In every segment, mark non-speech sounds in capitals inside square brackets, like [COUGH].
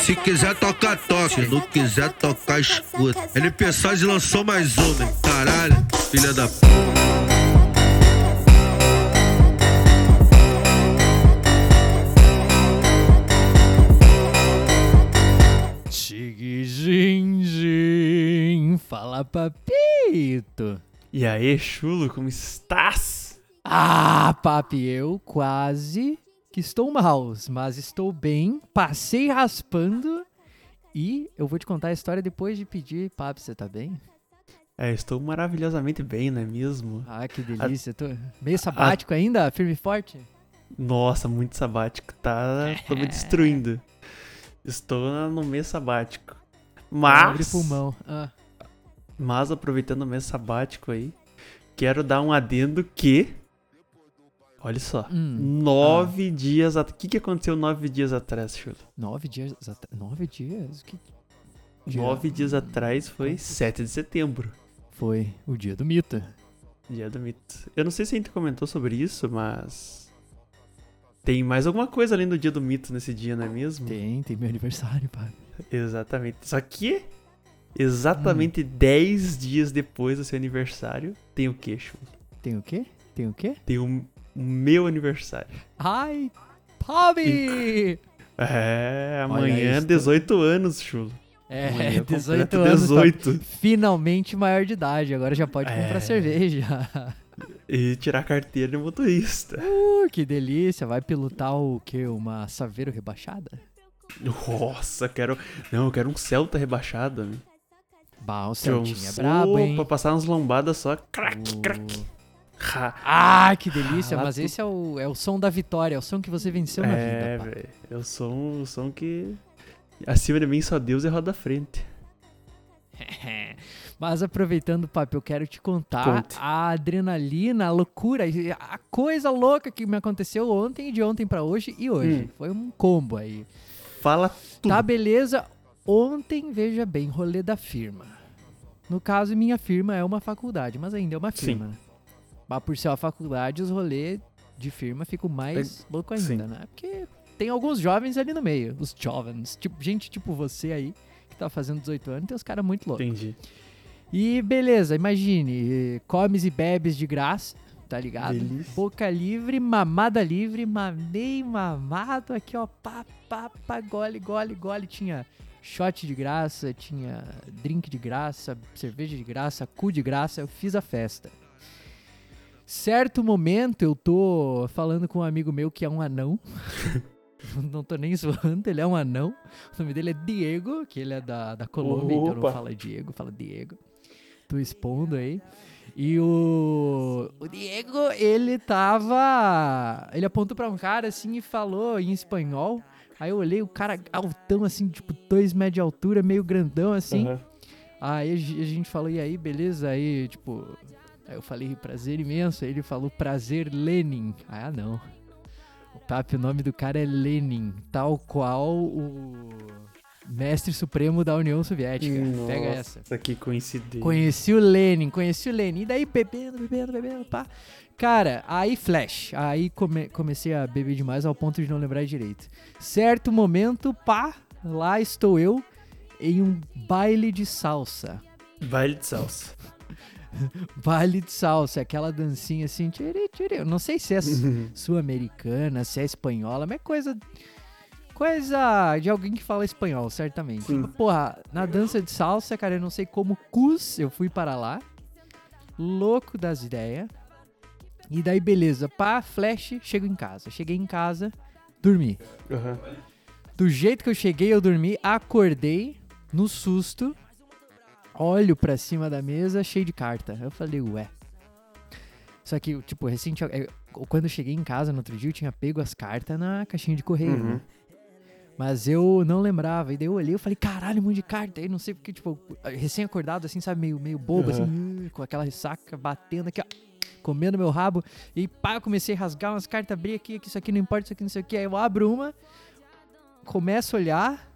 Se quiser tocar, toca. Se não quiser tocar, escuta. NP Saz lançou mais uma? Caralho, filha da puta. Fala papito. E aí, chulo, como estás? Ah, papi, eu quase que estou mal, mas estou bem, passei raspando e eu vou te contar a história depois de pedir, papi, você tá bem? É, estou maravilhosamente bem, não é mesmo? Ah, que delícia, tô meio sabático ainda, firme e forte? Nossa, muito sabático, tá? Tô me [LAUGHS] destruindo. Estou no mês sabático. Abre Mas, pulmão. Ah, mas aproveitando o mês sabático aí, quero dar um adendo que. Olha só. Hum, nove dias atrás. O que, que aconteceu nove dias atrás, Chulo? nove dias, atra- nove dias? Que dia? Nove dias atrás foi 7 de setembro. Foi o dia do mito. Dia do mito. Eu não sei se a gente comentou sobre isso, mas. Tem mais alguma coisa além do dia do mito nesse dia, não é mesmo? Tem, tem meu aniversário, papi. Exatamente. Só que. Exatamente 10 dias depois do seu aniversário, tem o quê, Chulo? Tem o quê? Tem o quê? Tem o meu aniversário. Ai, Papi! É, amanhã, isso. 18 anos, Chulo. É, Amanhã 18 completo anos. 18. tá finalmente maior de idade. Agora já pode comprar É. cerveja. E tirar carteira de motorista. Uh, que delícia. Vai pilotar o quê? Uma Saveiro rebaixada? Nossa, quero. Não, eu quero um Celta rebaixado. né? Bah, eu Celtinha é brabo, hein? Pra passar umas lombadas só. Crack, Uh. crack. Ha. Ah, que delícia. Ah, Mas tu- esse é o, é o som da vitória. É o som que você venceu na É, vida, pá. velho. Eu sou um som que. Acima de mim só Deus e roda frente. [LAUGHS] Mas aproveitando, papo, eu quero te contar Conte. a adrenalina, a loucura, a coisa louca que me aconteceu ontem, de ontem pra hoje e hoje. Hum. Foi um combo aí. Fala tudo. Tá, beleza. Ontem, veja bem, rolê da firma. No caso, minha firma é uma faculdade, mas ainda é uma Sim. firma, né? Mas por ser uma faculdade, os rolês de firma ficam mais louco ainda, sim. né? Porque tem alguns jovens ali no meio, os jovens. Tipo, gente tipo você aí, que tá fazendo 18 anos, tem uns caras muito loucos. Entendi. E beleza, imagine, comes e bebes de graça, tá ligado? Delícia. Boca livre, mamada livre, mamei, mamado, aqui ó, pá, pá, pá, gole, gole, gole. Tinha shot de graça, tinha drink de graça, cerveja de graça, cu de graça, eu fiz a festa. Certo momento eu tô falando com um amigo meu que é um anão. [LAUGHS] não tô nem zoando, ele é um anão. O nome dele é Diego, que ele é da, da Colômbia, então não Opa. fala Diego, fala Diego. Tô expondo aí. E o, o Diego, ele tava. Ele apontou pra um cara assim e falou em espanhol. Aí eu olhei o cara altão, assim, tipo, dois metros de altura, meio grandão assim. Aham. Aí a gente falou, e aí, beleza? Aí, tipo. Aí eu falei, prazer imenso. Aí ele falou, prazer Lenin. Ah, não. O papo, o nome do cara é Lenin, tal qual o mestre supremo da União Soviética. Pega essa. Nossa, que coincidência. Conheci o Lenin, conheci o Lenin. E daí bebendo, bebendo, bebendo, pá. Cara, aí flash. Aí come- comecei a beber demais ao ponto de não lembrar direito. Certo momento, pá, lá estou eu em um baile de salsa. Baile de salsa. [LAUGHS] Baile de salsa, aquela dancinha assim, tiri, tiri. Eu não sei se é su- sul-americana, se é espanhola, mas é coisa. Coisa de alguém que fala espanhol, certamente. Sim. Porra, na dança de salsa, cara, eu não sei como cus eu fui para lá. Louco das ideias. E daí, beleza, pá, flash, chego em casa. Cheguei em casa, dormi. Aham. Do jeito que eu cheguei, eu dormi, acordei no susto, olho pra cima da mesa, cheio de carta. Eu falei, ué. Só que, tipo, recente, quando eu cheguei em casa no outro dia, eu tinha pego as cartas na caixinha de correio, Uhum. né? Mas eu não lembrava. E daí eu olhei e falei, caralho, um monte de carta. Aí não sei porque, tipo, recém-acordado, assim, sabe, meio, meio bobo, assim, uh, com aquela ressaca batendo aqui, ó, comendo meu rabo. E pá, eu comecei a rasgar umas cartas, abrir aqui, que isso aqui não importa, isso aqui não sei o que. Aí eu abro uma, começo a olhar,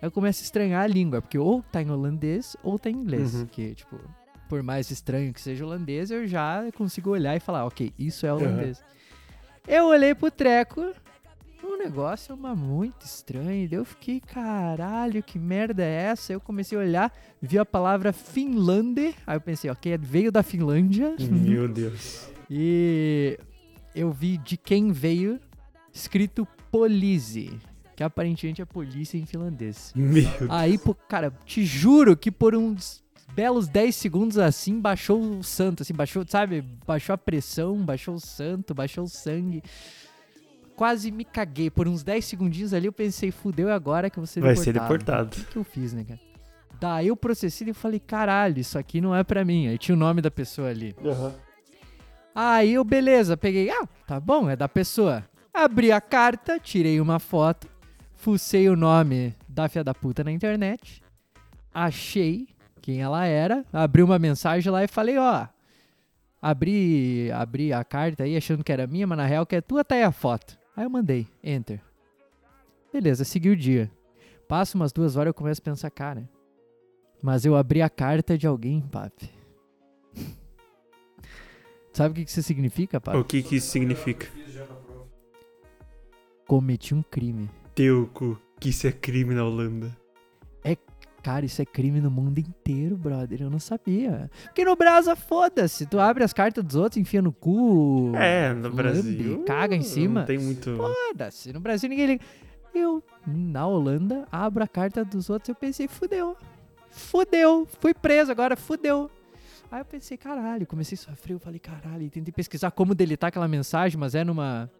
aí eu começo a estranhar a língua, porque ou tá em holandês ou tá em inglês. Uhum. Que, tipo, por mais estranho que seja holandês, eu já consigo olhar e falar, ok, isso é holandês. Eu olhei pro treco, um negócio uma, muito estranho. Eu fiquei, caralho, que merda é essa? Eu comecei a olhar, vi a palavra Finlande. Aí eu pensei, ok, veio da Finlândia. Meu [LAUGHS] Deus. E eu vi de quem veio escrito Polise, que aparentemente é polícia em finlandês. Meu Deus. Aí, pô, cara, te juro que por uns belos 10 segundos assim, baixou o santo, assim, baixou, sabe? Baixou a pressão, baixou o santo, baixou o sangue. Quase me caguei. Por uns 10 segundinhos ali eu pensei, fudeu, é agora que ser Vai deportado. ser deportado. O que, que eu fiz, né, cara? Daí eu processei e falei, caralho, isso aqui não é pra mim. Aí tinha o nome da pessoa ali. Aí eu, beleza, peguei, ah, tá bom, é da pessoa. Abri a carta, tirei uma foto, fucei o nome da filha da puta na internet, achei quem ela era, abri uma mensagem lá e falei, ó, abri, abri a carta aí achando que era minha, mas na real que é tua, tá aí a foto. Aí eu mandei, enter. Beleza, segui o dia. Passa umas duas horas eu começo a pensar, cara, mas eu abri a carta de alguém, papi. [LAUGHS] Sabe o que que isso significa, papi? O que que isso significa? Cometi um crime. Teu cu, que isso é crime na Holanda. Cara, isso é crime no mundo inteiro, brother. Eu não sabia. Porque no Brasa, foda-se. Tu abre as cartas dos outros, enfia no cu. É, no lambe, Brasil. caga em cima. Não tem muito. Foda-se. No Brasil ninguém liga. Eu, na Holanda, abro a carta dos outros. Eu pensei, fudeu. Fudeu. Fui preso agora, fudeu. Aí eu pensei, caralho. Comecei a sofrer. Eu falei, caralho. E tentei pesquisar como deletar aquela mensagem, mas é numa.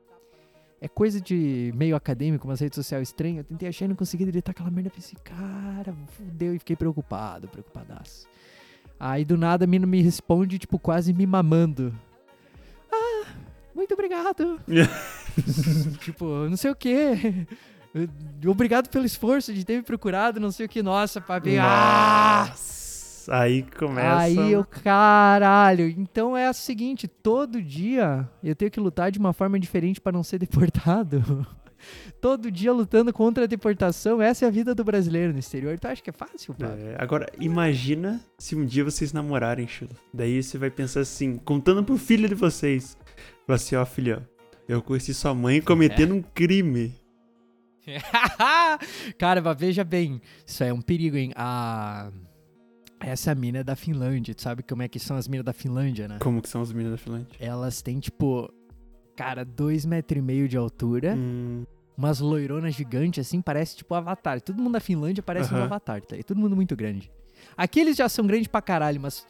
É coisa de meio acadêmico, umas redes sociais estranhas. Eu tentei achar e não consegui deletar aquela merda. Eu pensei, cara, fudeu. E fiquei preocupado, preocupadaço. Aí do nada a mina me responde, tipo, quase me mamando. Ah, muito obrigado. [LAUGHS] tipo, não sei o quê. Obrigado pelo esforço de ter me procurado, não sei o que. Nossa, papi. Ah! Aí começa. Aí eu, caralho. Então é o seguinte, todo dia eu tenho que lutar de uma forma diferente para não ser deportado. [LAUGHS] todo dia lutando contra a deportação. Essa é a vida do brasileiro no exterior. Tu acha que é fácil, pá? É, agora, imagina se um dia vocês namorarem, Chulo. Daí você vai pensar assim, contando pro filho de vocês. Vai assim, ó, filho, eu conheci sua mãe cometendo um crime. [LAUGHS] Cara, veja bem, isso é um perigo, hein? A... Essa mina é da Finlândia, tu sabe como é que são as minas da Finlândia, né? Como que são os meninos da Finlândia? Elas têm, tipo, cara, dois metros e meio de altura, Hum, umas loironas gigantes, assim, parece tipo Avatar. Todo mundo da Finlândia parece um Aham. Avatar, tá? aí? Todo mundo muito grande. Aqui eles já são grandes pra caralho, mas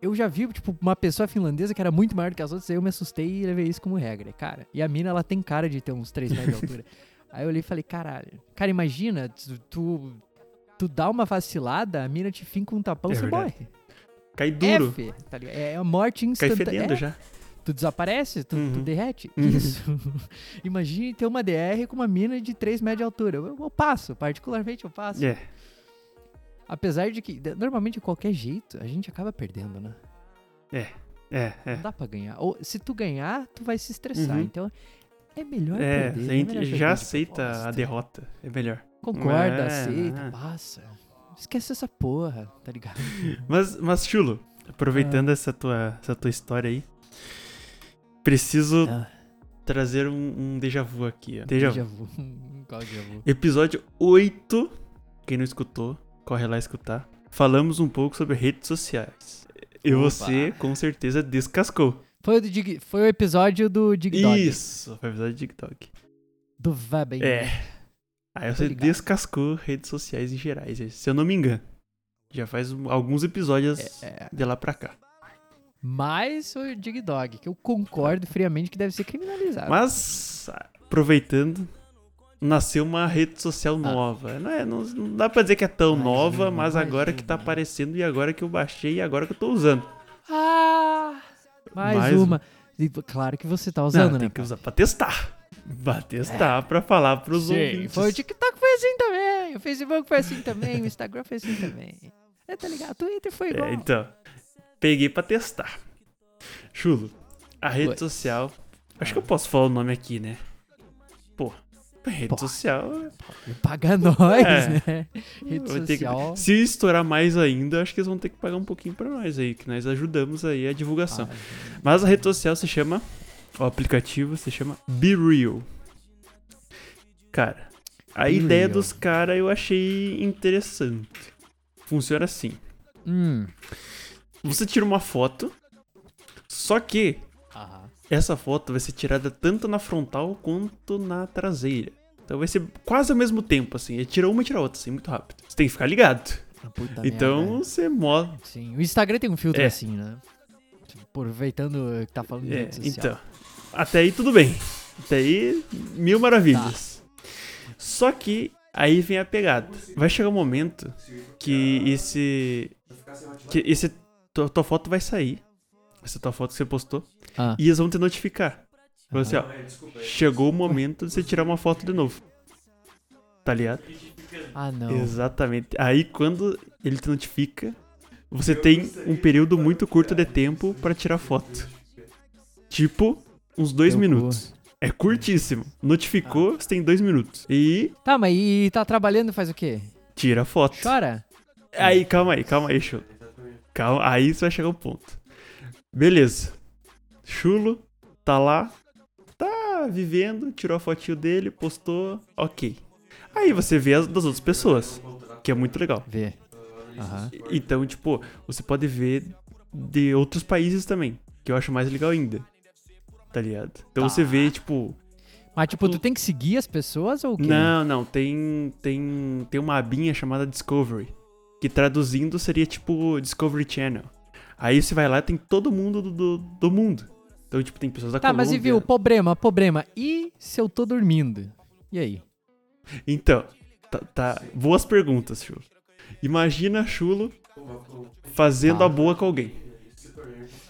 eu já vi, tipo, uma pessoa finlandesa que era muito maior do que as outras, aí eu me assustei e levei isso como regra, cara. E a mina, ela tem cara de ter uns 3 metros de [LAUGHS] altura. Aí eu olhei e falei, caralho. Cara, imagina, tu, tu, tu dá uma vacilada, a mina te finca um tapão, É você verdade. morre. cai duro. F, tá ligado? É a morte cai instantânea. fedendo É, já. Tu desaparece, tu, tu Uhum. derrete. Uhum. Isso. [LAUGHS] Imagine ter uma DR com uma mina de 3 metros de altura. Eu, eu passo, particularmente eu passo. É. Apesar de que, normalmente, de qualquer jeito, a gente acaba perdendo, né? É, é. Não dá pra ganhar. Ou se tu ganhar, tu vai se estressar. Uhum. Então, é melhor É, perder. é já de aceita a derrota. É melhor. Concorda, É, aceita, é. passa. Esquece essa porra, tá ligado? [LAUGHS] Mas, mas Chulo, Ah. aproveitando essa, tua, essa tua história aí, preciso Ah, trazer um, um déjà vu aqui. Ó. Déjà, déjà vu. [LAUGHS] Qual déjà vu? Episódio 8. Quem não escutou, corre lá escutar. Falamos um pouco sobre redes sociais. E Opa. você, com certeza, descascou. Foi o, do Dig- foi o episódio do Dig Dog. Isso, foi o episódio de TikTok. Do Vaben. É. Aí você descascou redes sociais em gerais, se eu não me engano. Já faz um- alguns episódios É, é. de lá pra cá. Mais o Dig Dog, que eu concordo friamente que deve ser criminalizado. Mas, aproveitando, nasceu uma rede social nova. Não, é, não, não dá pra dizer que é tão Ah. Mais nova, mas mais agora que tá aparecendo e agora que eu baixei e agora que eu tô usando. Ah! Mais, Mais uma. E, claro que você tá usando, Não, né? tem que usar pra testar. Pra testar, pra falar pros Sim, ouvintes. foi o TikTok foi assim também, o Facebook foi assim também, o Instagram foi assim também. É, tá ligado? O Twitter foi igual. É, então, peguei pra testar. Chulo, a rede Oi. social. Acho que eu posso falar o nome aqui, né? Pô, a rede Pode. social. Paga nós, É. né? Rede vai ter que- social. se estourar mais ainda, acho que eles vão ter que pagar um pouquinho pra nós aí, que nós ajudamos aí a divulgação. Ah, Mas a rede social se chama. O aplicativo se chama Be Real. Cara, a Be ideia real. dos caras eu achei interessante. Funciona assim. Hum. Você tira uma foto, só que Aham. essa foto vai ser tirada tanto na frontal quanto na traseira. Então vai ser quase ao mesmo tempo, assim. Tira uma e tira outra, assim, muito rápido. Você tem que ficar ligado. Ah, puta então merda. você mostra. Sim. O Instagram tem um filtro É. assim, né? Tipo, Aproveitando que tá falando de É, rede social. então. Até aí tudo bem. Até aí, mil maravilhas. Só que aí vem a pegada. Vai chegar um momento que esse. Que esse. Tua, tua foto vai sair. Essa tua foto que você postou. Ah. E eles vão te notificar. Falou assim, ó. Chegou o momento de você tirar uma foto de novo. Tá ligado? Ah, não. Exatamente. Aí quando ele te notifica, você tem um período muito curto de tempo pra tirar foto. Tipo, uns dois cu. minutos. É curtíssimo. Notificou, você tem dois minutos. E Tá, mas e tá trabalhando faz o quê? tira a foto. Chora? Aí, calma aí, calma aí, Chulo. Calma, aí você vai chegar ao ponto. Beleza. Chulo, tá lá, tá vivendo, tirou a fotinho dele, postou, ok. Aí você vê as das outras pessoas, que é muito legal. Vê. Aham. Então, tipo, você pode ver de outros países também, que eu acho mais legal ainda. Tá ligado? Então Tá. você vê, tipo, Mas, tipo, tu tem que seguir as pessoas ou o quê? Não, não, tem, tem, tem uma abinha chamada Discovery, que traduzindo seria tipo Discovery Channel. Aí você vai lá tem todo mundo do, do, do mundo. Então, tipo, tem pessoas da Tá, mas e Colômbia. viu, problema, problema. E se eu tô dormindo? E aí? Então, tá, tá- boas perguntas, Chulo. Imagina Chulo fazendo Tá. a boa com alguém.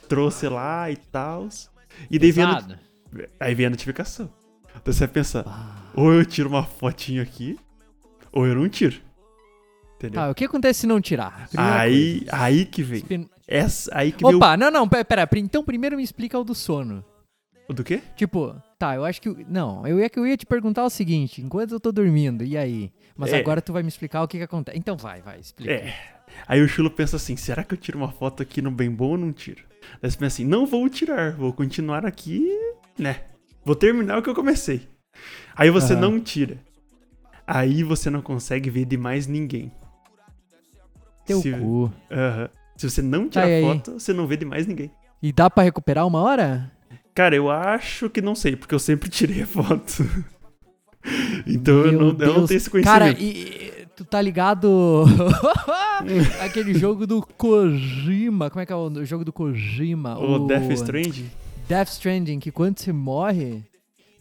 Trouxe lá e tal. E daí vem a, aí vem a notificação. Então você vai pensar, Ah. ou eu tiro uma fotinho aqui, ou eu não tiro. Entendeu? Tá, o que acontece se não tirar? Primeira Aí, aí que vem. coisa. Spin- Essa, aí que Opa, não, não, pera, pera. Então primeiro me explica o do sono. o... do quê? Tipo, tá, eu acho que. Não, eu ia, eu ia te perguntar o seguinte: enquanto eu tô dormindo, e aí? Mas É. agora tu vai me explicar o que que acontece. Então vai, vai, explica. É. Aí o Chulo pensa assim, será que eu tiro uma foto aqui no bem bom ou não tiro? Daí você pensa assim, não vou tirar, vou continuar aqui, né? Vou terminar o que eu comecei. Aí você Aham. não tira. Aí você não consegue ver de mais ninguém. Teu se, cu. Aham. Se você não Tá, tirar aí? foto, você não vê de mais ninguém. E dá pra recuperar uma hora? Cara, eu acho que não sei, porque eu sempre tirei a foto. [LAUGHS] [LAUGHS] então eu Meu não, eu não tenho esse conhecimento. Cara, e, tu tá ligado? [LAUGHS] Aquele jogo do Kojima. Como é que é o jogo do Kojima? o Death Stranding? Death Stranding, que quando você morre,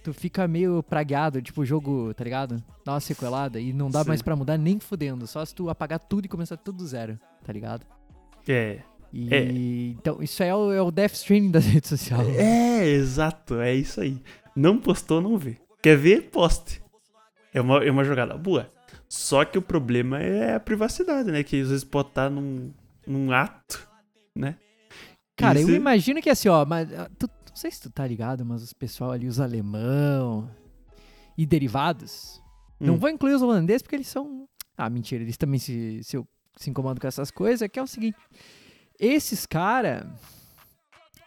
tu fica meio pragueado, tipo o jogo, tá ligado? Dá uma sequelada e não dá Sim. mais pra mudar nem fudendo. Só se tu apagar tudo e começar tudo do zero, tá ligado? É. E, É. Então, isso aí é o, é o Death Stranding das redes sociais. É, exato, é isso aí. Não postou, não vê. Quer ver? Poste. É uma, é uma jogada boa. Só que o problema é a privacidade, né? Que às vezes pode estar num, num ato, né? Cara, Isso- eu imagino que assim, ó, mas ah, tu, não sei se tu tá ligado, mas os pessoal ali, os alemão e derivados, não Hum. vou incluir os holandeses porque eles são. Ah, mentira, eles também se, se, se incomodam com essas coisas, que é o seguinte. Esses cara,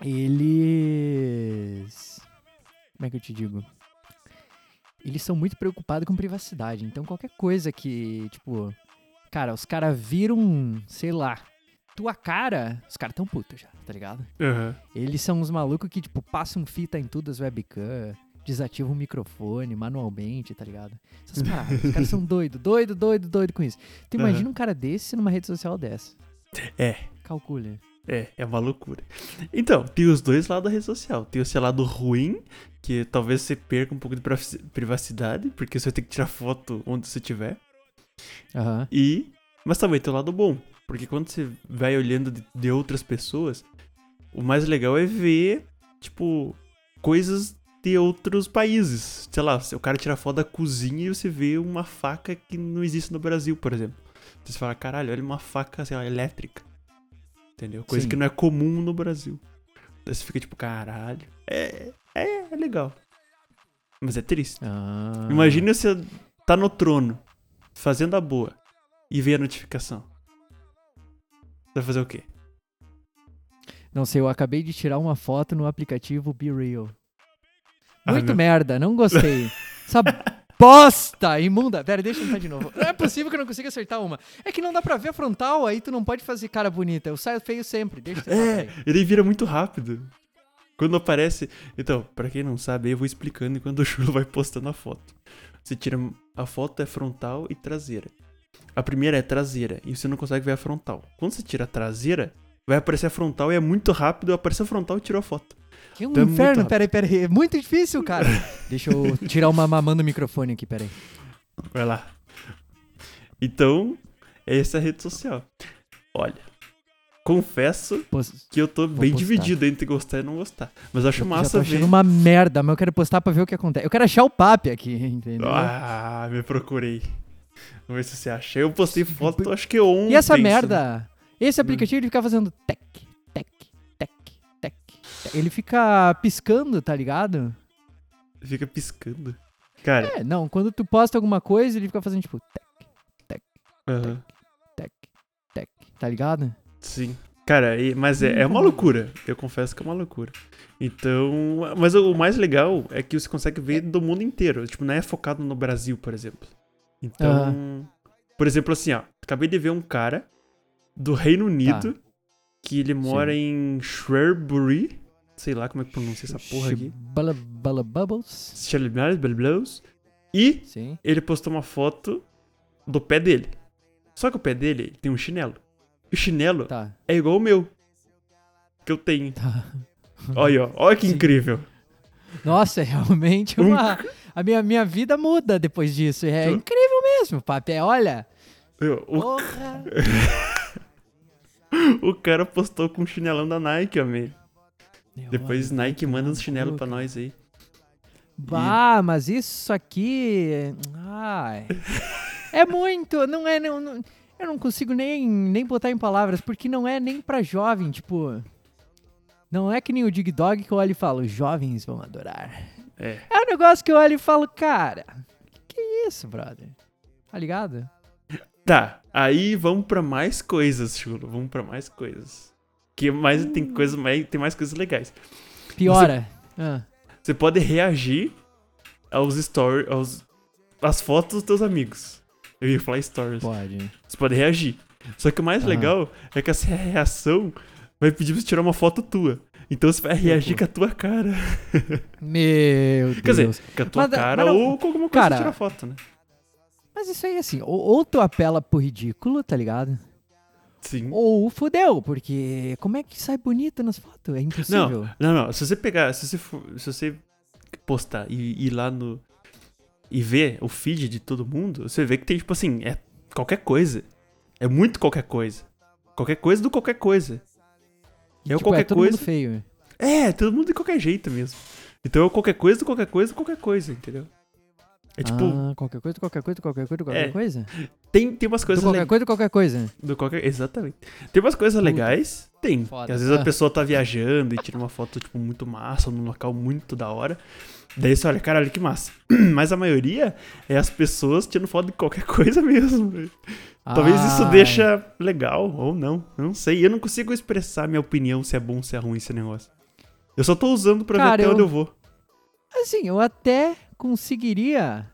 eles. Como é que eu te digo? Eles são muito preocupados com privacidade. Então qualquer coisa que, tipo. Cara, os caras viram, sei lá, tua cara, os caras tão putos já, tá ligado? Aham. Eles são uns malucos que, tipo, passam fita em tudo as webcam, desativam o microfone manualmente, tá ligado? Essas paradas. Os caras são [LAUGHS] doidos, doido, doido, doido com isso. Tu imagina um cara desse numa rede social dessa. É. Calcule. É, é uma loucura. Então, tem os dois lados da rede social. Tem o seu lado ruim, que talvez você perca um pouco de privaci- privacidade, porque você vai ter que tirar foto onde você estiver. Aham. E. Mas também tem o lado bom. Porque quando você vai olhando de, de outras pessoas, o mais legal é ver, tipo, coisas de outros países. Sei lá, se o cara tira foto da cozinha e você vê uma faca que não existe no Brasil, por exemplo. Você fala, caralho, olha uma faca, sei lá, elétrica. Entendeu? Coisa Sim. que não é comum no Brasil. Daí você fica tipo, caralho. É, é, é legal. Mas é triste. Ah. Imagina você tá no trono, fazendo a boa, e vê a notificação. Você vai fazer o quê? Não sei, eu acabei de tirar uma foto no aplicativo Be Real. Ah, Muito meu- merda, não gostei. [LAUGHS] Sabe, bosta imunda. Pera, deixa eu tentar de novo. [LAUGHS] Não é possível que eu não consiga acertar uma. É que não dá pra ver a frontal, aí tu não pode fazer cara bonita. Eu saio feio sempre. Deixa eu É, ele vira muito rápido. Quando aparece. Então, pra quem não sabe, eu vou explicando enquanto o Chulo vai postando a foto. Você tira. A foto é frontal e traseira. A primeira é traseira e você não consegue ver a frontal. Quando você tira a traseira, vai aparecer a frontal e é muito rápido. Apareceu a frontal e tirou a foto. Que um é muito inferno. Peraí, peraí. É muito difícil, cara. [LAUGHS] deixa eu tirar uma mamando no microfone aqui, peraí. Vai lá. Então, essa é a rede social. Olha, confesso que eu tô Vou bem postar. dividido entre gostar e não gostar. Mas eu acho Eu já massa tô ver. achando uma merda, mas eu quero postar pra ver o que acontece. Eu quero achar o papi aqui, [LAUGHS] entendeu? Ah, me procurei. Vamos ver se você acha. Eu postei [LAUGHS] foto, acho que ontem. e essa merda? Esse aplicativo ele fica fazendo tec, Ele fica piscando, tá ligado? Fica piscando. Cara, É, não, quando tu posta alguma coisa, ele fica fazendo tipo tec, aham, tec, tec, tá ligado? sim. Cara, e- mas é, é uma loucura. Eu confesso que é uma loucura. Então. Mas o mais legal é que você consegue ver do mundo inteiro. Tipo, não é focado no Brasil, por exemplo. Então. Por exemplo, assim, ó. Acabei de ver um cara do Reino Unido que ele mora em Shrewsbury. Sei lá como é que pronuncia essa porra aqui. Bala, bala bubbles. Blá. E Sim. ele postou uma foto do pé dele. Só que o pé dele ele tem um chinelo. E o chinelo Tá. é igual o meu. Que eu tenho. Tá. [LAUGHS] Olha, ó. Olha que Sim. incrível. Nossa, é realmente Um uma. A minha, minha vida muda depois disso. É Tu- incrível mesmo, papi. É, Olha. Eu- O, Porra. [LAUGHS] o cara postou com o chinelão da Nike, amém. Depois Nike manda uns chinelos pra nós aí. Bah, mas isso aqui. Ai. É muito. Não é. Não, não- eu não consigo nem, nem botar em palavras, porque não é nem pra jovem, tipo. Não é que nem o Dig Dog que eu olho e falo, jovens vão adorar. É. É um negócio que eu olho e falo, cara, que, é isso, brother? Tá ligado? Tá, aí vamos pra mais coisas, Chulo. Vamos pra mais coisas. Que mais tem coisa mais tem mais coisas legais. Piora. Ah, Você pode reagir aos stories, aos as fotos dos teus amigos. Eu ia falar stories. pode. Você pode reagir. Só que o mais Aham. legal é que essa reação vai pedir pra você tirar uma foto tua. Então você vai reagir com a tua cara. Meu Deus. Quer dizer, com a tua Mas- cara mas não- ou com alguma coisa Cara, que tira foto, né? Mas isso aí, assim, ou, ou tu apela pro ridículo, tá ligado? Sim. Ou fudeu, porque como é que sai bonito nas fotos? É impossível. Não, não, não. Se você pegar, se você, for- se você postar e ir lá no. e ver o feed de todo mundo, você vê que tem, tipo assim, é qualquer coisa. É muito qualquer coisa. Qualquer coisa do qualquer coisa. E, é o tipo, qualquer é todo coisa. mundo feio. É, todo mundo de qualquer jeito mesmo. Então é qualquer coisa do qualquer coisa do qualquer coisa, entendeu? É tipo, Ah, qualquer coisa, qualquer coisa, qualquer coisa, qualquer É, coisa? tem, tem umas coisas qualquer legais. coisa, qualquer coisa. Do qualquer... Exatamente. Tem umas coisas Puta. legais? Tem. Foda. Às vezes Ah. a pessoa tá viajando e tira uma foto, tipo, muito massa, num local muito da hora. Daí você olha, caralho, que massa. [CLEARS THROAT] Mas a maioria é as pessoas tirando foto de qualquer [LAUGHS] coisa mesmo. Talvez isso Ah, deixa legal ou não. Eu não sei. Eu não consigo expressar minha opinião se é bom ou se é ruim esse negócio. Eu só tô usando pra Cara, ver até eu- onde eu vou. Assim, eu até conseguiria.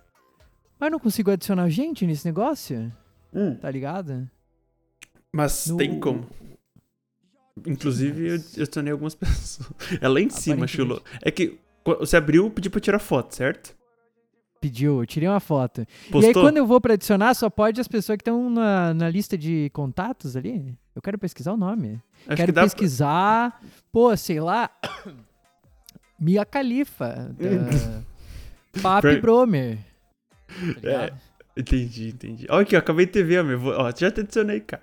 Mas não consigo adicionar gente nesse negócio, tá ligado? Mas No- tem como. Inclusive, eu, adicionei algumas [LAUGHS] pessoas. É lá em cima. Chulo. É que qu- você abriu, pediu pra tirar foto, certo? Pediu, eu tirei uma foto. Postou? E aí, quando eu vou pra adicionar, só pode as pessoas que estão na, na lista de contatos ali. Eu quero pesquisar o nome. Acho quero que dá pra- pesquisar, pô, sei lá. [COUGHS] Mia Khalifa. Da [LAUGHS] Papi Bromer. Tá É. Entendi, entendi. Ó, aqui, ó, acabei de te ver, meu. Ó, já te adicionei, cara.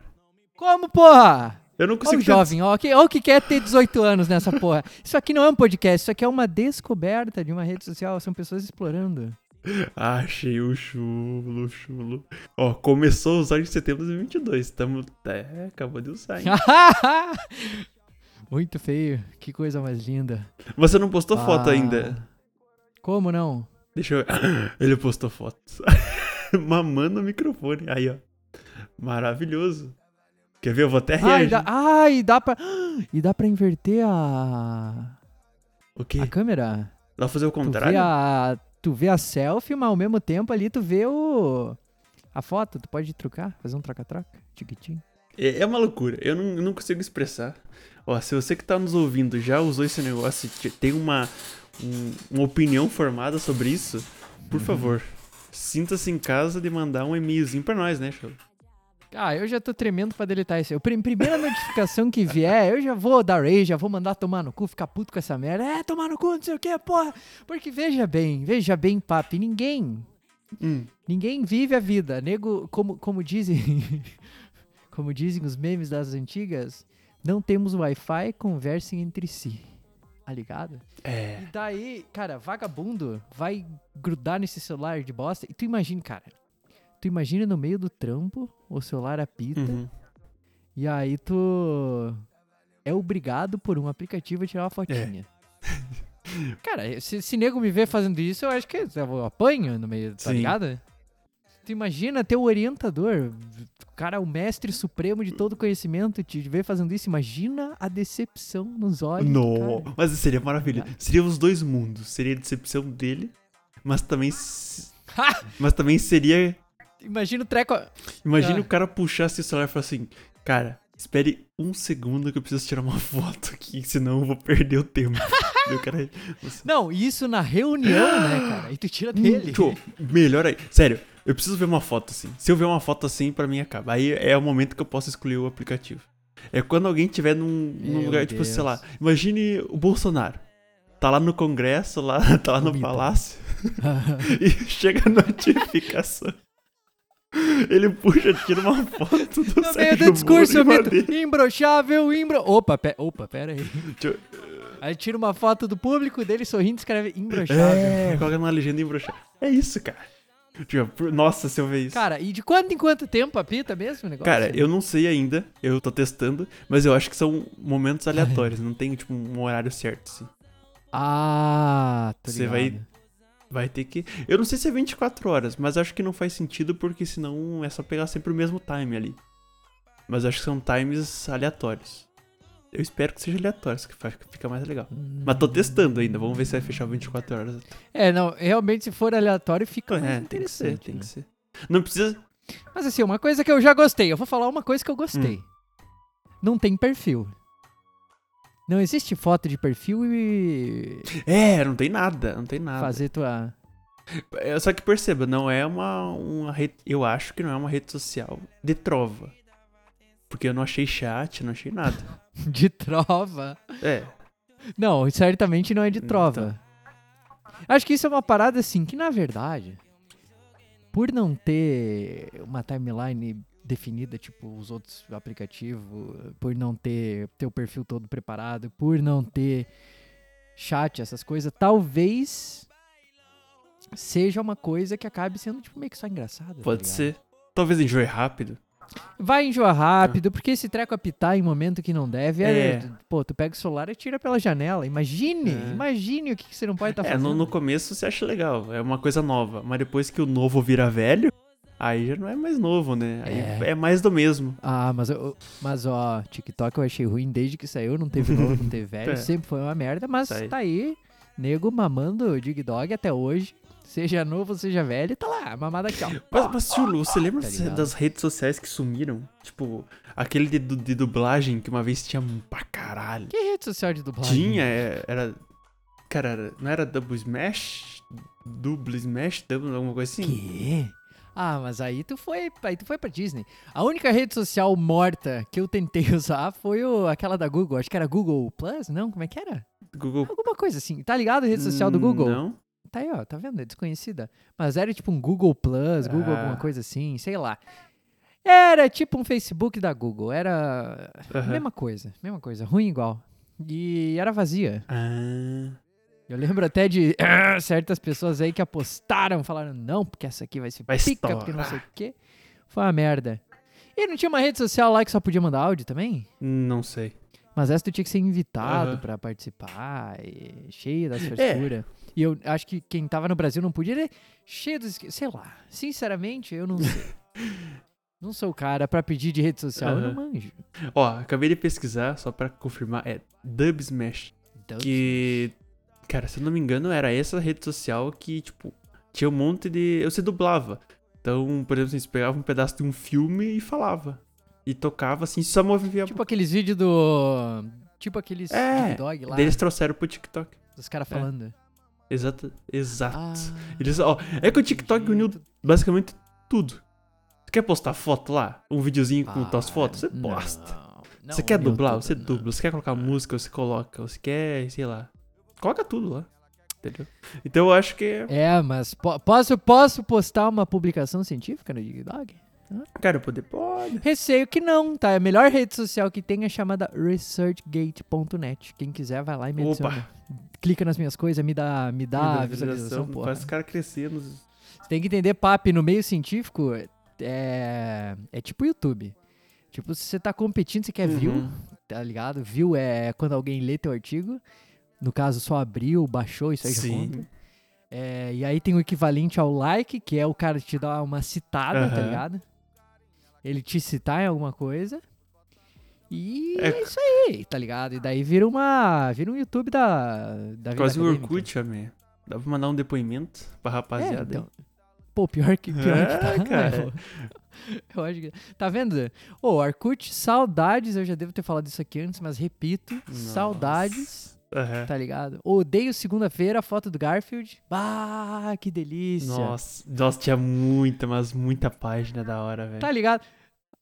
Como, porra? Eu não o consigo. te jovem, ó, que, ó o que quer ter 18 anos nessa porra. Isso aqui não é um podcast, isso aqui é uma descoberta de uma rede social, são pessoas explorando. [LAUGHS] Ah, Achei o chulo, chulo. Ó, começou a usar em setembro de 2022. Tamo... É, acabou de usar, hein? [LAUGHS] Muito feio, que coisa mais linda. Você não postou foto Ah, ainda. Como não? Deixa eu... Ele postou fotos. [LAUGHS] Mamando o microfone. Aí, ó. Maravilhoso. Quer ver? Eu vou até reagir. dá, ai, dá pra. [GASPS] E dá pra inverter a. O quê? A câmera? Dá pra fazer o Tu vê contrário? a tu vê a selfie, mas ao mesmo tempo ali tu vê o. A foto, tu pode trocar, fazer um troca-troca, tiquitinho. É, é uma loucura, eu não, não consigo expressar. Ó, se você que tá nos ouvindo já usou esse negócio e te- tem uma, um- uma opinião formada sobre isso, por Uhum. favor, sinta-se em casa de mandar um e-mailzinho pra nós, né, show? Ah, eu já tô tremendo pra deletar isso. aí. Prim- Primeira notificação que vier, eu já vou dar rage, já vou mandar tomar no cu, ficar puto com essa merda. É, tomar no cu, não sei o que, porra. Porque veja bem, veja bem, papi, ninguém, Hum, ninguém vive a vida. Nego, como, como dizem, [LAUGHS] como dizem os memes das antigas, não temos Wi-Fi, conversem entre si. Tá ligado? é. E daí, cara, vagabundo vai grudar nesse celular de bosta. E tu imagina, cara, tu imagina no meio do trampo, o celular apita. uhum. E aí tu é obrigado por um aplicativo a tirar uma fotinha. [LAUGHS] Cara, se, se nego me ver fazendo isso, eu acho que eu apanho no meio, tá Sim. ligado? Tu imagina teu orientador, o cara, o mestre supremo de todo conhecimento, te ver fazendo isso. Imagina a decepção nos olhos. No, cara. mas seria maravilha. Seria os dois mundos. Seria a decepção dele, mas também. mas também seria. Imagina o treco. Imagine Ah. o cara puxasse o celular e falar assim: Cara, espere um segundo que eu preciso tirar uma foto aqui, senão eu vou perder o tempo. [LAUGHS] E cara. você- Não, isso na reunião, né, cara? E tu tira dele. Melhor aí. Sério, eu preciso ver uma foto assim. Se eu ver uma foto assim, pra mim acaba. Aí é o momento que eu posso excluir o aplicativo. É quando alguém tiver num, num lugar, tipo, Deus. sei lá, imagine o Bolsonaro. Tá lá no Congresso, lá, [LAUGHS] tá lá no palácio. [LAUGHS] [LAUGHS] e chega a notificação. Ele puxa, tira uma foto do No meio Sérgio do discurso, eu meto Madeira. imbrochável, imbro... Opa, pe... Opa, pera aí. Eu- Aí tira uma foto do público dele sorrindo e escreve imbrochável. É, coloca numa legenda embroxada. É isso, cara. Tipo, Nossa, se eu ver isso. Cara, e de quanto em quanto tempo apita mesmo o negócio? Cara, eu não sei ainda, eu tô testando, mas eu acho que são momentos [LAUGHS] aleatórios, não tem, tipo, um horário certo, assim. Ah, tô Você vai- Vai ter que. Eu não sei se é 24 horas, mas acho que não faz sentido porque senão é só pegar sempre o mesmo time ali. Mas acho que são times aleatórios. Eu espero que seja aleatório, fa- que fica mais legal. Hum. Mas tô testando ainda, vamos ver se vai fechar 24 horas. É, não, realmente se for aleatório fica É, tem que ser, tem né? que ser. Não precisa. Mas assim, uma coisa que eu já gostei. Eu vou falar uma coisa que eu gostei. Hum. Não tem perfil. Não existe foto de perfil e É, não tem nada, não tem nada. fazer tua... É, Só que perceba, não é uma, uma rede. Eu acho que não é uma rede social de trova. Porque eu não achei chat, não achei nada. [LAUGHS] de trova. É. Não, certamente não é de trova. Acho que isso é uma parada assim, que na verdade, por não ter uma timeline definida, tipo os outros aplicativos, por não ter teu perfil todo preparado, por não ter chat, essas coisas, talvez seja uma coisa que acabe sendo tipo meio que só engraçada. tá Pode ligado? ser. Talvez enjoe rápido. Vai enjoar rápido, porque esse treco apitar em momento que não deve, é. É. Pô, tu pega o celular e tira pela janela. Imagine, É. imagine o que, que você não pode estar é, fazendo. no, no começo você acha legal, é uma coisa nova. Mas depois que o novo vira velho, aí já não é mais novo, né? Aí É. é, mais do mesmo. Ah, mas, eu- mas ó, TikTok eu achei ruim desde que saiu, não teve novo, não teve [LAUGHS] velho, É. sempre foi uma merda, mas Tá aí. tá aí, nego mamando o Dig Dog até hoje, seja novo, seja velho, tá lá, mamada aqui, ó. Mas, mas Chulo, você lembra Tá se- ligado. das redes sociais que sumiram? Tipo, aquele de, de dublagem que uma vez tinha pra caralho. Que rede social de dublagem? Tinha, é, era. Cara, não era Double Smash? Double Smash? Double, alguma coisa assim? Quê? Ah, mas aí tu foi, aí tu foi pra Disney. A única rede social morta que eu tentei [LAUGHS] usar foi o, aquela da Google, acho que era Google Plus, não? Como é que era? Google. Alguma coisa assim. Tá ligado a rede social do Google? Não. Tá aí, ó, tá vendo? É desconhecida. Mas era tipo um Google Plus, Google Ah. alguma coisa assim, sei lá. Era tipo um Facebook da Google, era Aham. mesma coisa, mesma coisa, ruim igual. E era vazia. Ah. Eu lembro até de certas pessoas aí que apostaram, falaram, não, porque essa aqui vai ser Vai pica, porque não sei o estourar. quê. Foi uma merda. E não tinha uma rede social lá que só podia mandar áudio também? Não sei. Mas essa tu tinha que ser invitado Aham. pra participar, e cheio das É. E eu acho que quem tava no Brasil não podia, ele é cheio dos... Sei lá, sinceramente, eu não sei. [LAUGHS] não sou o cara pra pedir de rede social, eu não manjo. Ó, acabei de pesquisar, só pra confirmar, é Dub Smash. Então, Que. Cara, se eu não me engano, era essa rede social que, tipo, tinha um monte de. Eu se dublava. Então, por exemplo, assim, você pegava um pedaço de um filme e falava. E tocava assim, só movia. Tipo aqueles vídeos do. Tipo aqueles É, dog lá. Eles trouxeram pro TikTok. Dos caras É. falando. Exato. Exato. Ah, Eles, ó, é que o TikTok uniu basicamente tudo. Você quer postar foto lá? Um videozinho com tuas fotos? Você não, posta. não, você quer dublar? tudo, Você não. dubla. Você quer colocar música? Você coloca. Você quer, sei lá. Coloca tudo lá. Entendeu? Então eu acho que. É, mas po- posso, posso postar uma publicação científica no DigDog? Cara, poder pode. Receio que não, tá? A melhor rede social que tem é chamada researchgate.net. Quem quiser vai lá e me Opa. adiciona. Clica nas minhas coisas, me dá, me dá visualização, pô. Faz os caras crescer nos. Você tem que entender, papi, no meio científico é, é tipo YouTube. Tipo, se você tá competindo, você quer view, Uhum. tá ligado? View é quando alguém lê teu artigo. No caso, só abriu, baixou, isso aí já Sim. conta. É, e aí tem o equivalente ao like, que é o cara te dar uma citada, tá Aham. ligado? Ele te citar em alguma coisa. E É é, isso aí, tá ligado? E daí vira uma. Vira um YouTube da. da Quase o acadêmica. Orkut, amigo. Dá pra mandar um depoimento pra É, rapaziada. então. Pô, pior que, pior É, que tá, cara. né? [LAUGHS] Eu acho que... Tá vendo? Ô, Arcute, saudades. Eu já devo ter falado isso aqui antes, mas repito. Nossa. Saudades, Aham. tá ligado? Odeio segunda-feira a foto do Garfield. Ah, que delícia. Nossa, nossa, tinha muita, mas muita página da hora, velho. Tá ligado?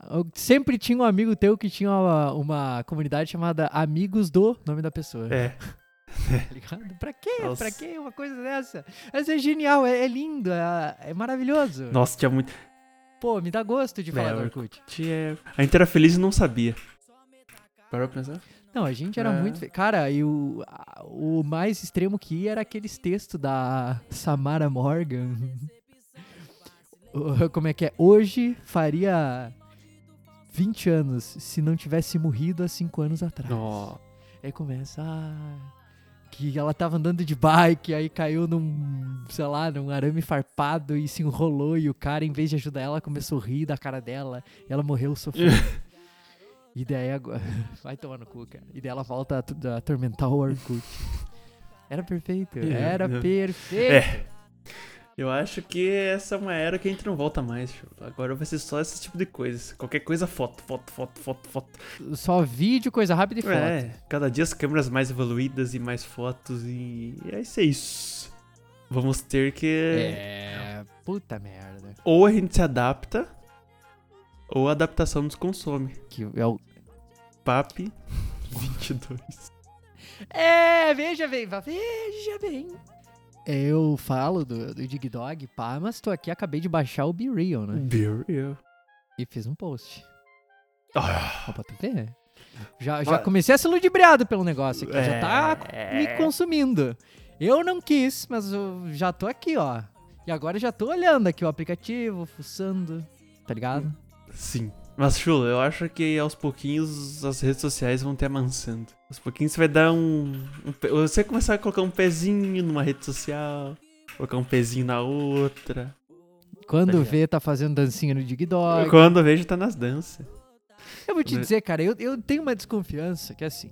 Eu sempre tinha um amigo teu que tinha uma, uma comunidade chamada Amigos do nome da pessoa. É. [LAUGHS] Tá ligado? Pra quê? Nossa. Pra quê uma coisa dessa? Mas é genial, é, é lindo, é, é maravilhoso. Nossa, tinha muito. Pô, me dá gosto de falar É, do Orkut. A gente era feliz e não sabia. Parou pra pensar? Não, a gente era É. muito. Cara, e o, o mais extremo que ia era aqueles textos da Samara Morgan. [LAUGHS] Como é que é? Hoje faria 20 anos se não tivesse morrido há 5 anos atrás. Nossa. Aí começa. Ah, que ela tava andando de bike, aí caiu num, sei lá, num arame farpado e se enrolou. E o cara, em vez de ajudar ela, começou a rir da cara dela. E ela morreu sofrendo. [LAUGHS] e daí agora. [LAUGHS] Vai tomar no cu, cara. E daí ela volta a, a atormentar o Orkut. Era perfeito. [LAUGHS] É, Era é. perfeito. É. Eu acho que essa é uma era que a gente não volta mais. tio. Agora vai ser só esse tipo de coisa. Qualquer coisa, foto, foto, foto, foto, foto. Só vídeo, coisa rápida e foto. É, cada dia as câmeras mais evoluídas e mais fotos e é isso. é isso. Vamos ter que. É. Puta merda. Ou a gente se adapta, ou a adaptação nos consome. Que é o. PAP 22. É, veja bem, vá- veja bem. Eu falo do, do Dig Dog, pá, mas tô aqui, acabei de baixar o Be Real, né? Be real. E fiz um post. Ah, Ó, pra tu ver. Já, já comecei a ser ludibriado pelo negócio aqui, já tá É. me consumindo. Eu não quis, mas eu já tô aqui, ó. E agora já tô olhando aqui o aplicativo, fuçando, tá ligado? Sim. Mas, Chulo, eu acho que aos pouquinhos as redes sociais vão te amansando. Aos pouquinhos você vai dar um. um você vai começar a colocar um pezinho numa rede social, colocar um pezinho na outra. Quando ligado. vê, tá fazendo dancinha no Dig Dog. Quando vejo, tá nas danças. Eu vou te Né? dizer, cara, eu, eu tenho uma desconfiança que assim,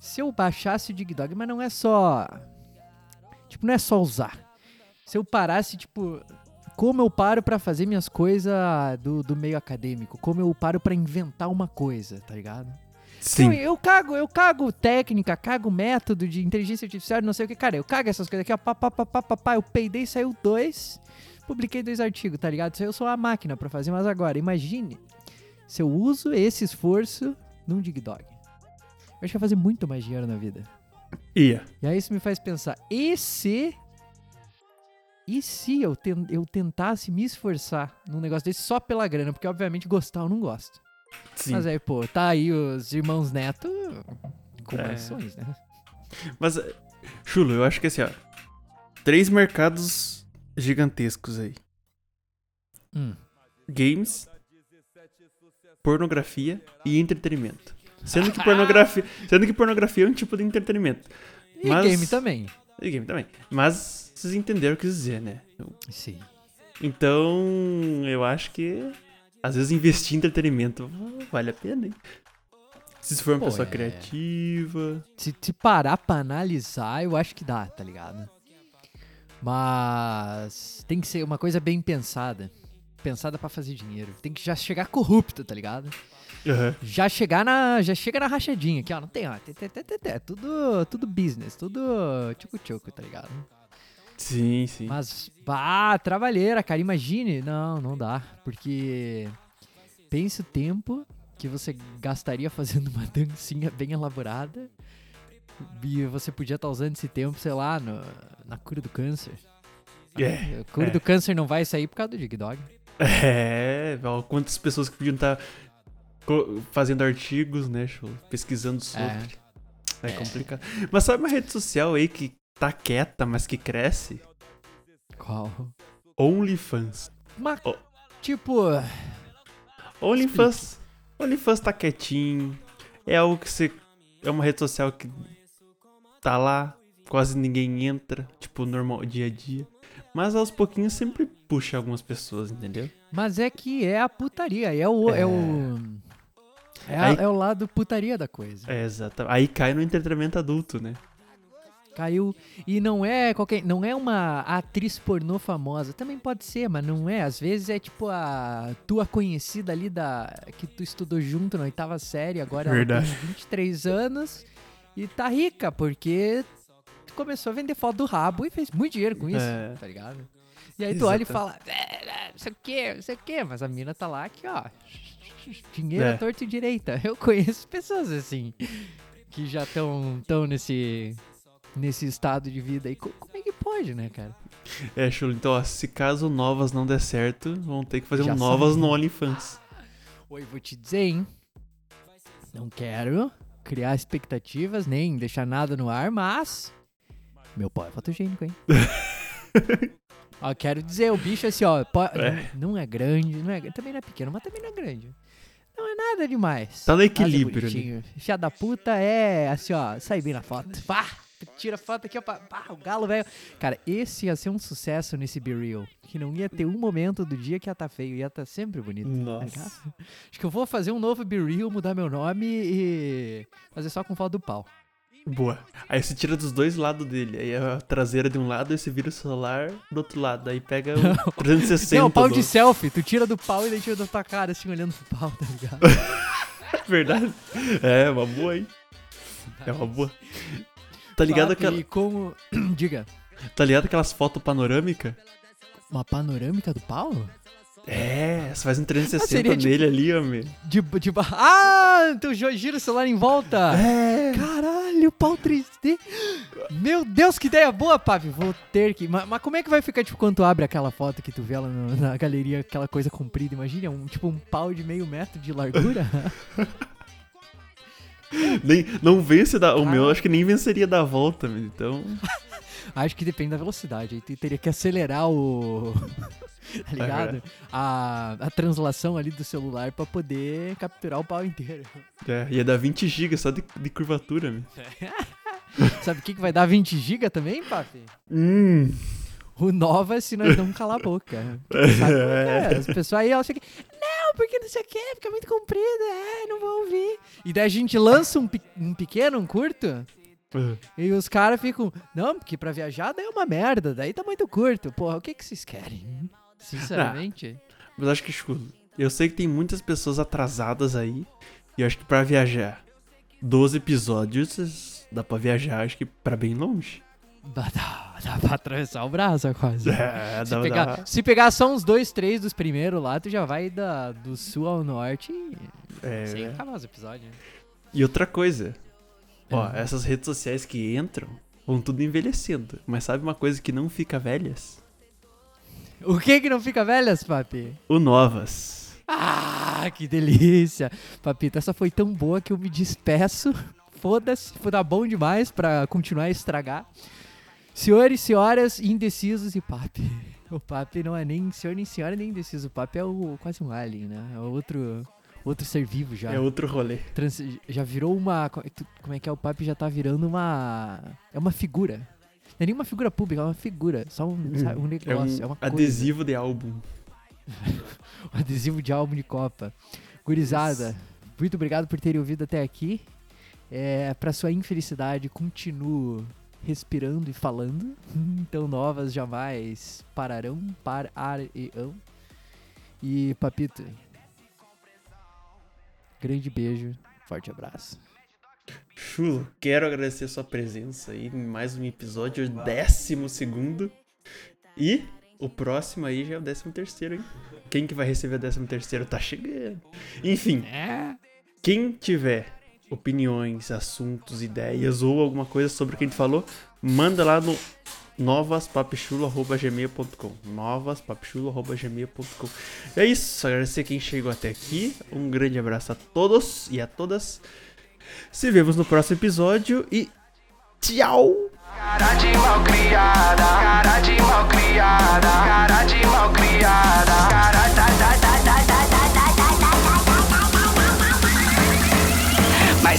se eu baixasse o Dig Dog, mas não é só. Tipo, não é só usar. Se eu parasse, tipo, como eu paro pra fazer minhas coisas do, do meio acadêmico, como eu paro pra inventar uma coisa, tá ligado? Eu, eu cago, eu cago técnica, cago método de inteligência artificial, não sei o que, cara, eu cago essas coisas aqui, ó, pá, pá, pá, pá, pá, pá, eu peidei, saiu dois, publiquei dois artigos, tá ligado? Isso aí eu sou a máquina pra fazer, mas agora, imagine se eu uso esse esforço num Dig Dog. Eu acho que vai fazer muito mais dinheiro na vida. Ia. E aí isso me faz pensar, e se... E se eu, ten- eu tentasse me esforçar num negócio desse só pela grana? Porque, obviamente, gostar eu não gosto. Sim. Mas aí, pô, tá aí os irmãos Neto com É. mansões, né? Mas, eh, Chulo, eu acho que assim, ó. Três mercados gigantescos aí: Hum. games, pornografia e entretenimento. Sendo que pornografia, [LAUGHS] sendo que pornografia é um tipo de entretenimento. E Mas- game também. E game também. Mas vocês entenderam o que eu quis dizer, né? Sim. Então, eu acho que às vezes investir em entretenimento vale a pena, hein? Se for uma Pô, pessoa é. criativa. Se, se parar pra analisar, eu acho que dá, tá ligado? Mas tem que ser uma coisa bem pensada. Pensada pra fazer dinheiro. Tem que já chegar corrupto, tá ligado? Aham. Já chegar na. Já chega na rachadinha aqui, ó. Não tem, ó. Tem. Tudo, tudo business, tudo tchucu-tchucu, tá ligado? Sim, sim. Mas, bah, trabalheira, cara. Imagine. Não, não dá. Porque pense o tempo que você gastaria fazendo uma [LAUGHS] dancinha bem elaborada. E você podia estar usando esse tempo, sei lá, no- na cura do câncer. É, A cura é. do câncer não vai sair por causa do Dig Dog. É, quantas pessoas que podiam estar co- fazendo artigos, né, pesquisando sobre. É, É. complicado. Mas sabe uma rede social aí que tá quieta, mas que cresce? Qual? OnlyFans. Mas, Oh. tipo, OnlyFans. OnlyFans tá quietinho. É algo que você. É uma rede social que tá lá, quase ninguém entra, tipo, normal, dia a dia. Mas aos pouquinhos sempre puxa algumas pessoas, entendeu? mas é que é a putaria. É o. É, É. o. É, a- Aí- é o lado putaria da coisa. É, exato. Aí cai no entretenimento adulto, né? Caiu. E não é qualquer. Não é uma atriz pornô famosa. Também pode ser, mas não é. Às vezes é tipo a tua conhecida ali da. que tu estudou junto na oitava série, agora Verdade. ela tem 23 anos e tá rica, porque tu começou a vender foto do rabo e fez muito dinheiro com isso, É. tá ligado? E aí tu olha e fala, "É, é, não sei o que, não sei o que, mas a mina tá lá aqui, ó. [LAUGHS] Dinheiro É. à torta e direita. Eu conheço pessoas assim, que já estão tão nesse, nesse estado de vida. E co- como é que pode, né, cara? É, Chulo. Então, ó, se caso novas não der certo, vão ter que fazer Já um novas sabe. no OnlyFans. Oi, vou te dizer, hein? Não quero criar expectativas, nem deixar nada no ar, mas. Meu pau é fotogênico, hein? [LAUGHS] ó, quero dizer, o bicho assim, ó. É. Não, é grande, não é, também não é pequeno, mas também não é grande. Não é nada demais. Tá no é equilíbrio. Fia da puta é assim, ó, sai bem na foto. Pá! Tira foto aqui, ó, pá, o galo, velho. Cara, esse ia ser um sucesso nesse Be Real. Que não ia ter um momento do dia que ia tá feio, ia estar sempre bonito. tá Nossa. ligado? Acho que eu vou fazer um novo Be Real, mudar meu nome e fazer só com foto do pau. Boa. Aí você tira dos dois lados dele. Aí a traseira de um lado e você vira o celular do outro lado. Aí pega o [LAUGHS] 360. Não, pau do- de selfie. Tu tira do pau e daí tira da tua cara, assim, olhando pro pau, tá ligado? [LAUGHS] Verdade. É, uma boa, hein? É uma boa. Tá ligado, aquela, E como... [CLEARS THROAT] Diga. tá ligado aquelas fotos panorâmicas? Uma panorâmica do pau? É, você faz um 360 Ah, nele ali, homem. De, de... Ah! Tu jo- gira o celular em volta. É. Caralho, pau 3D. Meu Deus, que ideia boa, Papi. Vou ter que. Mas, mas como é que vai ficar, tipo, quando tu abre aquela foto que tu vê lá no- na galeria, aquela coisa comprida? Imagina, um, tipo um pau de meio metro de largura. [LAUGHS] Nem, não vence da. O meu Ah. acho que nem venceria da volta, meu. Então. [LAUGHS] Acho que depende da velocidade. Aí teria que acelerar o. [LAUGHS] tá ligado? A, a translação ali do celular pra poder capturar o pau inteiro. É, ia dar 20 GB só de, de curvatura, meu. [LAUGHS] Sabe o que, que vai dar 20 GB também, Papi? Hum. O Nova se nós não calar a boca. Sabe é que é? As pessoas aí, elas ficam, não, porque não sei o que, fica muito comprido, é, não vou ouvir. E daí a gente lança um, um pequeno, um curto, e os caras ficam, não, porque pra viajar daí é uma merda, daí tá muito curto. Porra, o que que vocês querem? Sinceramente. Mas acho que, tipo, eu sei que tem muitas pessoas atrasadas aí. E eu acho que pra viajar 12 episódios, dá pra viajar, acho que pra bem longe. Dá, dá, pra atravessar o braço quase. É, Se dá, pegar, dá. se pegar só uns dois, três dos primeiros lá, tu já vai da, do sul ao norte e É, sem acabar os episódios. E outra coisa, ó, Uhum. essas redes sociais que entram vão tudo envelhecendo. Mas sabe uma coisa que não fica velhas? O que que não fica velhas, papi? O Novas. Ah, que delícia! Papito, essa foi tão boa que eu me despeço. [LAUGHS] Foda-se, foi dar bom demais pra continuar a estragar. Senhores, senhoras, indecisos e papi. [LAUGHS] O papi não é nem senhor nem senhora nem indeciso. O papi é o, quase um alien, né? É outro, outro ser vivo já. É outro rolê. Trans- já virou uma. Como é que é? O papi já tá virando uma. É uma figura. Não é nem uma figura pública, é uma figura. Só um, sabe, um É negócio. um É, uma coisa. adesivo de álbum. [LAUGHS] Um adesivo de álbum de Copa. Gurizada, Muito obrigado por terem ouvido até aqui. É, para sua infelicidade, continuo respirando e falando. [LAUGHS] Então novas jamais pararão, pararão. E Papito, grande beijo, forte abraço. Chulo, quero agradecer a sua presença aí em mais um episódio, décimo segundo. E o próximo aí já é o décimo terceiro, hein? Quem que vai receber o décimo terceiro tá chegando. Enfim, quem tiver opiniões, assuntos, ideias ou alguma coisa sobre o que a gente falou, manda lá no novaspapichulo.gmail.com novaspapichulo.gmail.com É isso, agradecer quem chegou até aqui, um grande abraço a todos e a todas. Se vemos no próximo episódio e tchau! Cara de malcriada, cara de malcriada, cara de malcriada, cara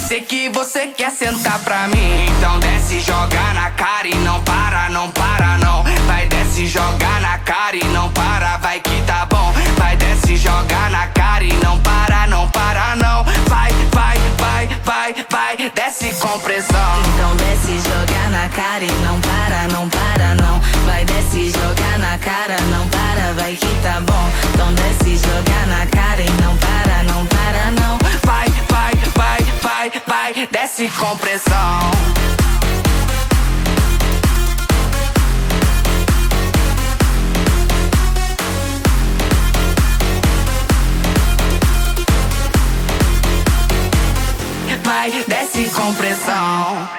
sei que você quer sentar pra mim, então desce joga na cara e não para, não para não. Vai desce joga na cara e não para, vai que tá bom. Vai desce joga na cara e não para, não para não. Vai, vai, vai, vai, vai, desce com pressão. Então desce jogar na cara e não para, não para não. Vai desce jogar na cara, não para, vai que tá bom. Então desce jogar na cara e não para, não para não. Vai, desce com pressão. Vai, desce com pressão.